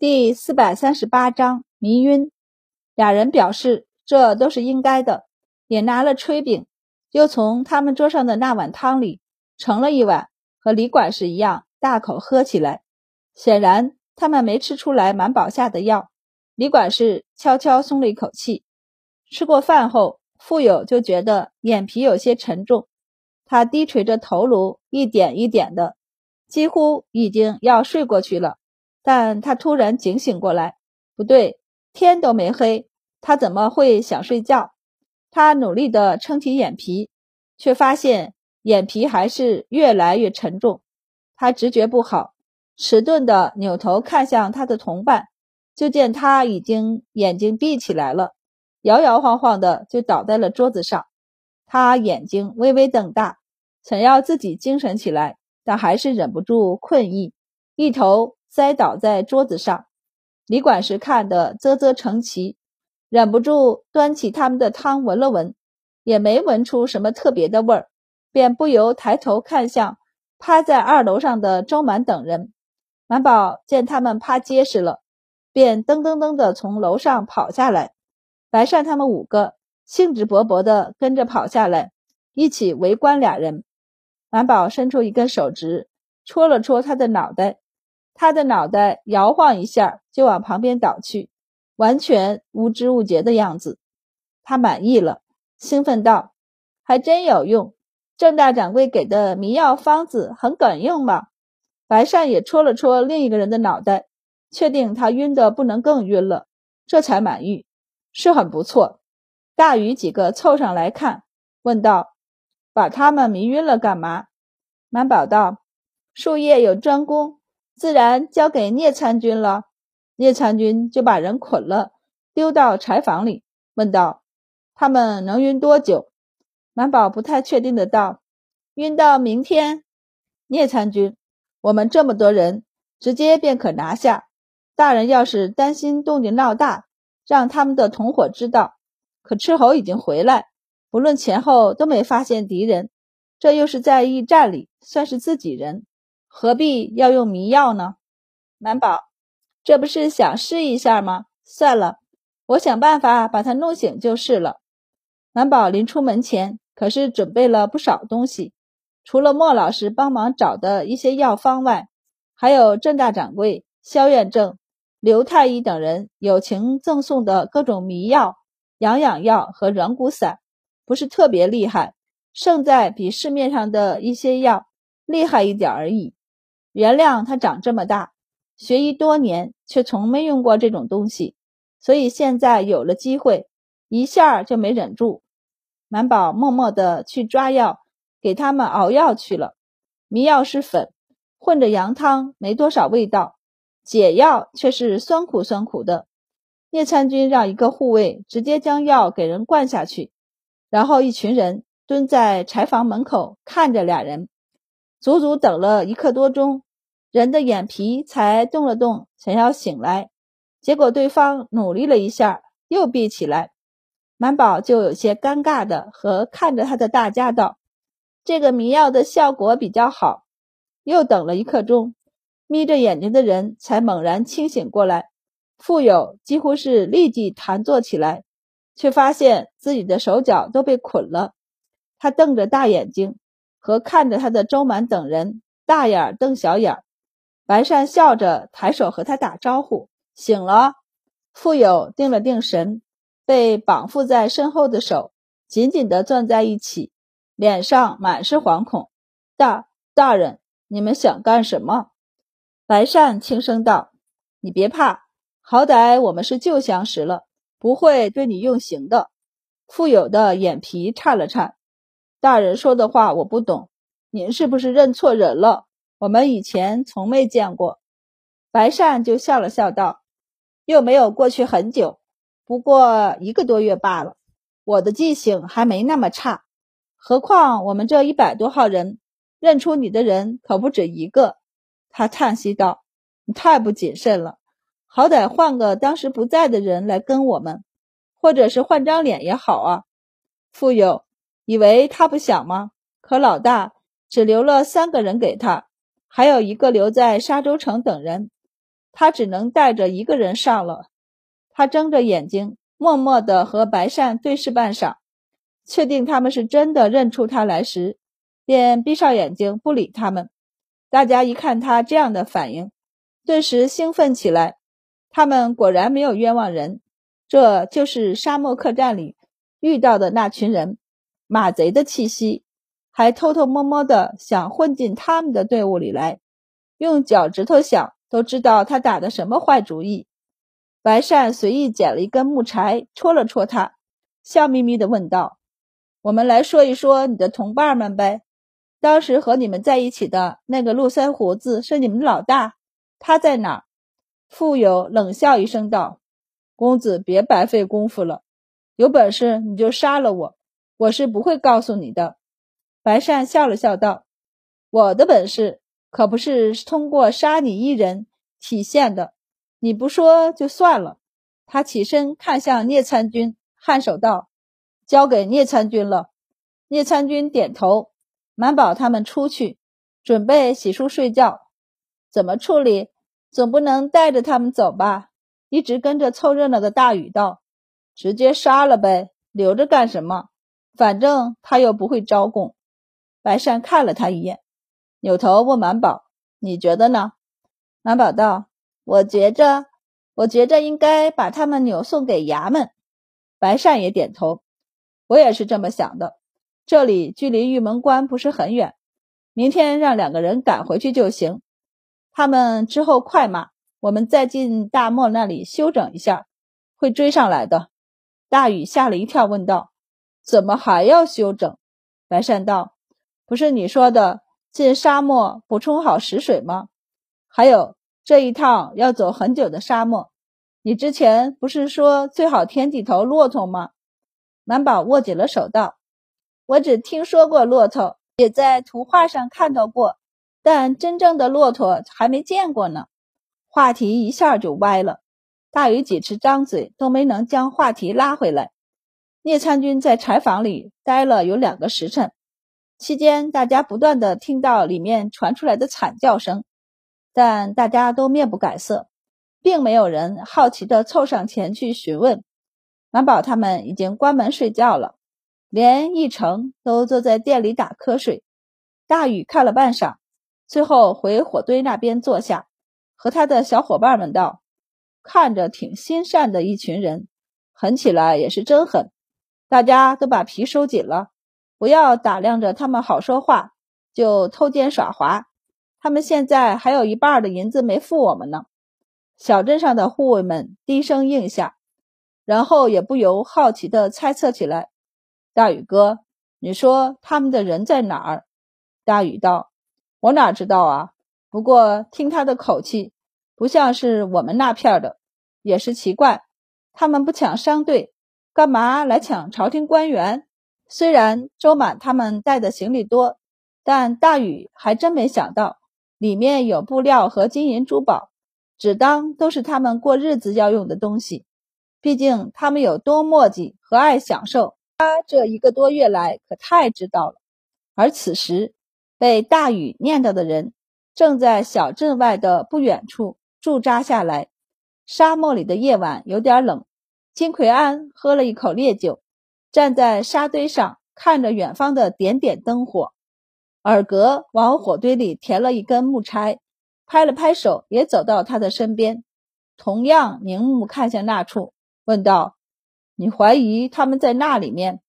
第四百三十八章迷晕。俩人表示这都是应该的，也拿了炊饼，又从他们桌上的那碗汤里盛了一碗，和李管事一样大口喝起来。显然他们没吃出来满宝下的药。李管事悄悄松了一口气。吃过饭后，富有就觉得眼皮有些沉重，他低垂着头颅，一点一点的，几乎已经要睡过去了。但他突然警醒过来，不对，天都没黑，他怎么会想睡觉？他努力地撑起眼皮，却发现眼皮还是越来越沉重。他直觉不好，迟钝地扭头看向他的同伴，就见他已经眼睛闭起来了，摇摇晃晃的就倒在了桌子上。他眼睛微微瞪大，想要自己精神起来，但还是忍不住困意，一头。栽倒在桌子上，李管事看得啧啧称奇，忍不住端起他们的汤闻了闻，也没闻出什么特别的味儿，便不由抬头看向趴在二楼上的周满等人。满宝见他们趴结实了，便噔噔噔的从楼上跑下来。白善他们五个兴致勃勃地跟着跑下来，一起围观俩人。满宝伸出一根手指，戳了戳他的脑袋。他的脑袋摇晃一下，就往旁边倒去，完全无知无觉的样子。他满意了，兴奋道：“还真有用！郑大掌柜给的迷药方子很管用吧？”白善也戳了戳另一个人的脑袋，确定他晕得不能更晕了，这才满意，是很不错。大鱼几个凑上来看，问道：“把他们迷晕了干嘛？”满宝道：“术业有专攻。”自然交给聂参军了。聂参军就把人捆了，丢到柴房里，问道：“他们能晕多久？”满宝不太确定的道：“晕到明天。”聂参军：“我们这么多人，直接便可拿下。大人要是担心动静闹大，让他们的同伙知道。可斥候已经回来，不论前后都没发现敌人，这又是在驿站里，算是自己人。”何必要用迷药呢？满宝，这不是想试一下吗？算了，我想办法把他弄醒就是了。满宝临出门前可是准备了不少东西，除了莫老师帮忙找的一些药方外，还有郑大掌柜、萧院正、刘太医等人友情赠送的各种迷药、养养药和软骨散，不是特别厉害，胜在比市面上的一些药厉害一点而已。原谅他长这么大，学医多年，却从没用过这种东西，所以现在有了机会，一下就没忍住。满宝默默地去抓药，给他们熬药去了。迷药是粉，混着羊汤，没多少味道；解药却是酸苦酸苦的。聂参军让一个护卫直接将药给人灌下去，然后一群人蹲在柴房门口看着俩人，足足等了一刻多钟。人的眼皮才动了动，想要醒来，结果对方努力了一下，又闭起来。满宝就有些尴尬的和看着他的大家道：“这个迷药的效果比较好。”又等了一刻钟，眯着眼睛的人才猛然清醒过来。富有几乎是立即弹坐起来，却发现自己的手脚都被捆了。他瞪着大眼睛，和看着他的周满等人大眼瞪小眼。白善笑着抬手和他打招呼：“醒了。”富有定了定神，被绑缚在身后的手紧紧地攥在一起，脸上满是惶恐。“大大人，你们想干什么？”白善轻声道：“你别怕，好歹我们是旧相识了，不会对你用刑的。”富有的眼皮颤了颤：“大人说的话我不懂，您是不是认错人了？”我们以前从没见过，白善就笑了笑道：“又没有过去很久，不过一个多月罢了。我的记性还没那么差，何况我们这一百多号人，认出你的人可不止一个。”他叹息道：“你太不谨慎了，好歹换个当时不在的人来跟我们，或者是换张脸也好啊。”富有以为他不想吗？可老大只留了三个人给他。还有一个留在沙洲城等人，他只能带着一个人上了。他睁着眼睛，默默地和白善对视半晌，确定他们是真的认出他来时，便闭上眼睛不理他们。大家一看他这样的反应，顿时兴奋起来。他们果然没有冤枉人，这就是沙漠客栈里遇到的那群人，马贼的气息，还偷偷摸摸的想混进他们的队伍里来。用脚趾头想都知道他打的什么坏主意。白善随意捡了一根木柴，戳了戳他，笑眯眯的问道：“我们来说一说你的同伴们呗。”当时和你们在一起的那个络腮胡子是你们老大，他在哪？富有冷笑一声道：“公子别白费功夫了，有本事你就杀了我，我是不会告诉你的。”白善笑了笑道：“我的本事可不是通过杀你一人体现的，你不说就算了。”他起身看向聂参军，颔首道：“交给聂参军了。”聂参军点头。满宝他们出去，准备洗漱睡觉，怎么处理？总不能带着他们走吧？一直跟着凑热闹的大禹道：“直接杀了呗，留着干什么？反正他又不会招供。”白善看了他一眼，扭头问满宝：“你觉得呢？”满宝道：“我觉着，我觉着应该把他们扭送给衙门。”白善也点头：“我也是这么想的。”这里距离玉门关不是很远，明天让两个人赶回去就行。他们之后快马，我们再进大漠那里休整一下，会追上来的。大禹吓了一跳，问道：“怎么还要休整？”白善道：“不是你说的进沙漠补充好食水吗？还有这一趟要走很久的沙漠，你之前不是说最好添几头骆驼吗？”满宝握紧了手道。我只听说过骆驼，也在图画上看到过，但真正的骆驼还没见过呢。话题一下就歪了，大禹几次张嘴都没能将话题拉回来。聂参军在柴房里待了有两个时辰，期间大家不断的听到里面传出来的惨叫声，但大家都面不改色，并没有人好奇的凑上前去询问。满宝他们已经关门睡觉了。连一成都坐在店里打瞌睡。大雨看了半晌，最后回火堆那边坐下，和他的小伙伴们道：“看着挺心善的一群人，狠起来也是真狠。大家都把皮收紧了，不要打量着他们好说话，就偷奸耍滑。他们现在还有一半的银子没付我们呢。”小镇上的护卫们低声应下，然后也不由好奇地猜测起来。大禹哥，你说他们的人在哪儿？大禹道：“我哪知道啊？不过听他的口气，不像是我们那片的，也是奇怪。他们不抢商队，干嘛来抢朝廷官员？虽然周满他们带的行李多，但大禹还真没想到里面有布料和金银珠宝，只当都是他们过日子要用的东西。毕竟他们有多墨迹和爱享受。”他这一个多月来可太知道了，而此时被大禹念叨的人正在小镇外的不远处驻扎下来。沙漠里的夜晚有点冷，金奎安喝了一口烈酒，站在沙堆上看着远方的点点灯火。尔格往火堆里填了一根木柴，拍了拍手，也走到他的身边，同样凝目看向那处，问道。你怀疑他们在那里面？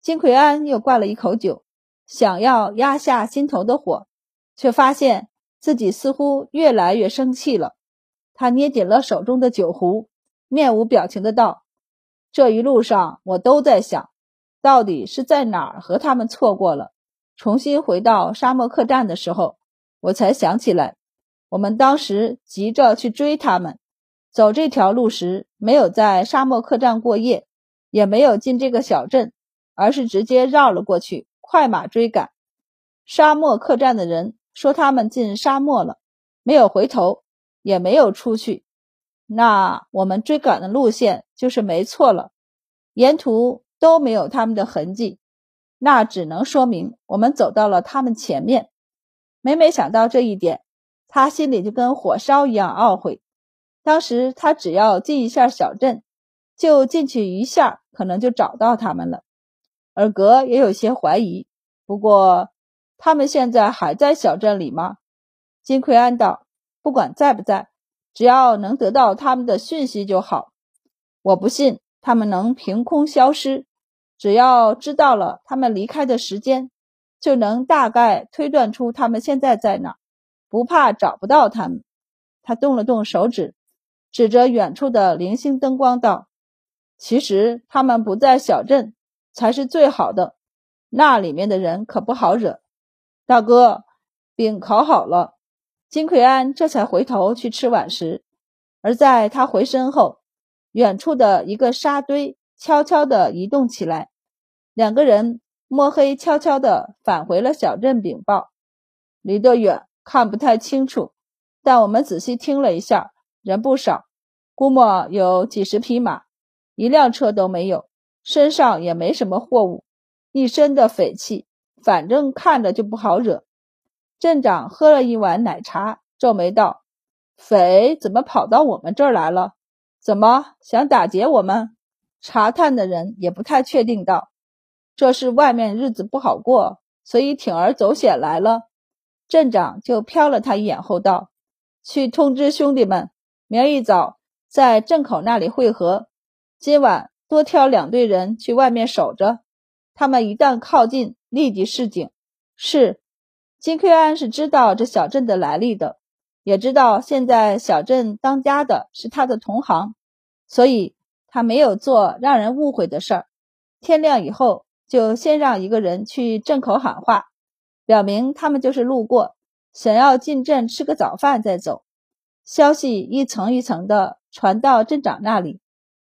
金奎安又灌了一口酒，想要压下心头的火，却发现自己似乎越来越生气了。他捏紧了手中的酒壶，面无表情的道：“这一路上我都在想，到底是在哪儿和他们错过了。重新回到沙漠客栈的时候，我才想起来，我们当时急着去追他们。”走这条路时，没有在沙漠客栈过夜，也没有进这个小镇，而是直接绕了过去，快马追赶。沙漠客栈的人说他们进沙漠了，没有回头，也没有出去。那我们追赶的路线就是没错了，沿途都没有他们的痕迹，那只能说明我们走到了他们前面。每每想到这一点，他心里就跟火烧一样懊悔。当时他只要进一下小镇，就进去一下，可能就找到他们了。尔格也有些怀疑，不过他们现在还在小镇里吗？金奎安道：“不管在不在，只要能得到他们的讯息就好。我不信他们能凭空消失，只要知道了他们离开的时间，就能大概推断出他们现在在哪，不怕找不到他们。”他动了动手指。指着远处的零星灯光道：“其实他们不在小镇才是最好的，那里面的人可不好惹。”大哥，饼烤好了。金奎安这才回头去吃晚食，而在他回身后，远处的一个沙堆悄悄地移动起来。两个人摸黑悄悄地返回了小镇禀报。离得远，看不太清楚，但我们仔细听了一下。人不少，估摸有几十匹马，一辆车都没有，身上也没什么货物，一身的匪气，反正看着就不好惹。镇长喝了一碗奶茶，皱眉道：“匪怎么跑到我们这儿来了？怎么想打劫我们？”查探的人也不太确定道：“这是外面日子不好过，所以铤而走险来了。”镇长就瞟了他一眼后道：“去通知兄弟们。”明儿一早在镇口那里汇合，今晚多挑两队人去外面守着，他们一旦靠近，立即示警。是，金奎安是知道这小镇的来历的，也知道现在小镇当家的是他的同行，所以他没有做让人误会的事儿。天亮以后，就先让一个人去镇口喊话，表明他们就是路过，想要进镇吃个早饭再走。消息一层一层的传到镇长那里，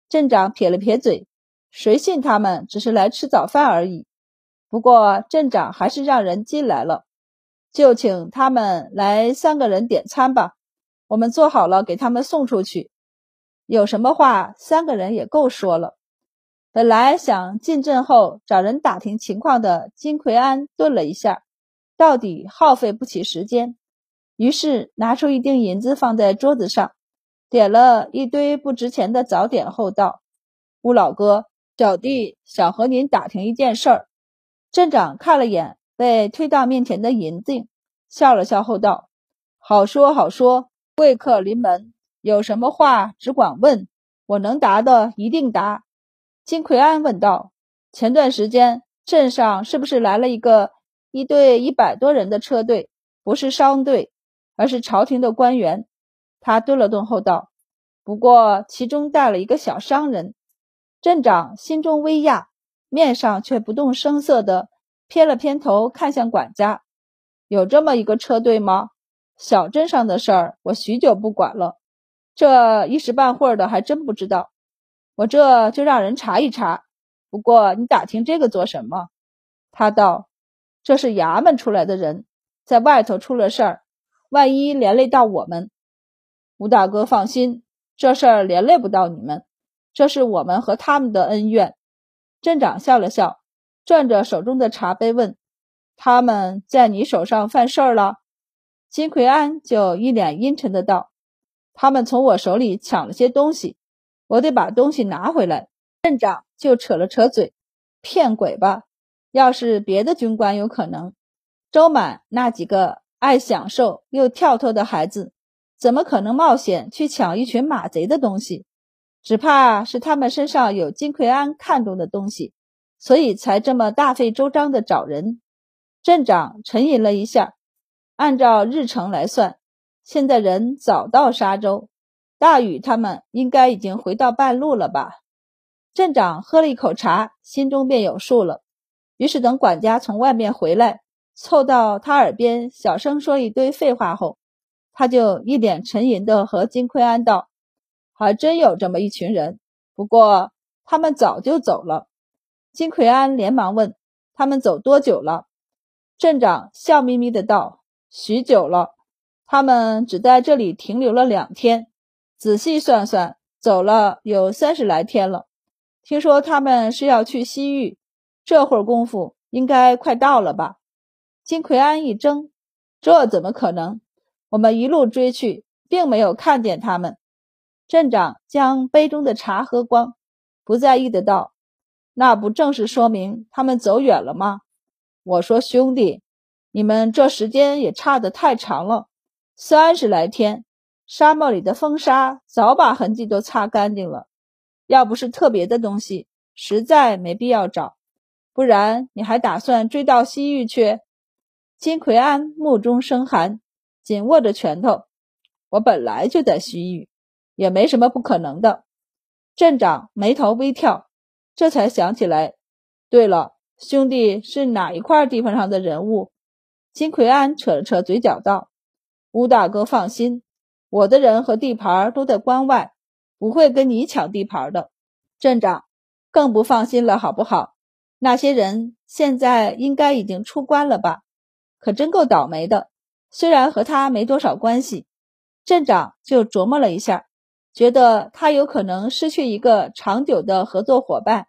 镇长撇了撇嘴，谁信他们只是来吃早饭而已。不过镇长还是让人进来了，就请他们来三个人点餐吧，我们做好了给他们送出去。有什么话三个人也够说了。本来想进镇后找人打听情况的金奎安顿了一下，到底耗费不起时间。于是拿出一锭银子放在桌子上，点了一堆不值钱的早点后道：“吴老哥，小弟想和您打听一件事儿。”镇长看了眼被推到面前的银锭，笑了笑后道：“好说好说，贵客临门，有什么话只管问，我能答的一定答。”金奎安问道：“前段时间镇上是不是来了一个一队一百多人的车队？不是商队？”而是朝廷的官员，他顿了顿后道：“不过其中带了一个小商人。”镇长心中微讶，面上却不动声色的偏了偏头，看向管家：“有这么一个车队吗？小镇上的事儿我许久不管了，这一时半会儿的还真不知道。我这就让人查一查。不过你打听这个做什么？”他道：“这是衙门出来的人，在外头出了事儿。”万一连累到我们，吴大哥放心，这事儿连累不到你们。这是我们和他们的恩怨。镇长笑了笑，转着手中的茶杯问：“他们在你手上犯事儿了？”金奎安就一脸阴沉的道：“他们从我手里抢了些东西，我得把东西拿回来。”镇长就扯了扯嘴：“骗鬼吧！要是别的军官，有可能。周满那几个。”爱享受又跳脱的孩子，怎么可能冒险去抢一群马贼的东西？只怕是他们身上有金奎安看中的东西，所以才这么大费周章的找人。镇长沉吟了一下，按照日程来算，现在人早到沙洲，大禹他们应该已经回到半路了吧？镇长喝了一口茶，心中便有数了。于是等管家从外面回来。凑到他耳边小声说一堆废话后，他就一脸沉吟的和金奎安道：“还真有这么一群人，不过他们早就走了。”金奎安连忙问：“他们走多久了？”镇长笑眯眯的道：“许久了，他们只在这里停留了两天，仔细算算，走了有三十来天了。听说他们是要去西域，这会儿功夫应该快到了吧？”金奎安一怔，这怎么可能？我们一路追去，并没有看见他们。镇长将杯中的茶喝光，不在意的道：“那不正是说明他们走远了吗？”我说：“兄弟，你们这时间也差得太长了，三十来天，沙漠里的风沙早把痕迹都擦干净了。要不是特别的东西，实在没必要找。不然你还打算追到西域去？”金奎安目中生寒，紧握着拳头。我本来就在西域，也没什么不可能的。镇长眉头微跳，这才想起来。对了，兄弟是哪一块地方上的人物？金奎安扯了扯嘴角道：“吴大哥放心，我的人和地盘都在关外，不会跟你抢地盘的。”镇长更不放心了，好不好？那些人现在应该已经出关了吧？可真够倒霉的，虽然和他没多少关系，镇长就琢磨了一下，觉得他有可能失去一个长久的合作伙伴。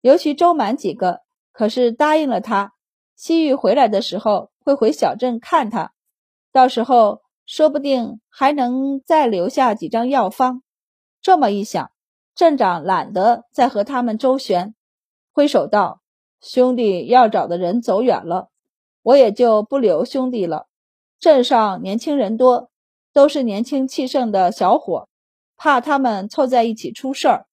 尤其周满几个可是答应了他，西域回来的时候会回小镇看他，到时候说不定还能再留下几张药方。这么一想，镇长懒得再和他们周旋，挥手道：“兄弟要找的人走远了。”我也就不留兄弟了。镇上年轻人多，都是年轻气盛的小伙，怕他们凑在一起出事儿，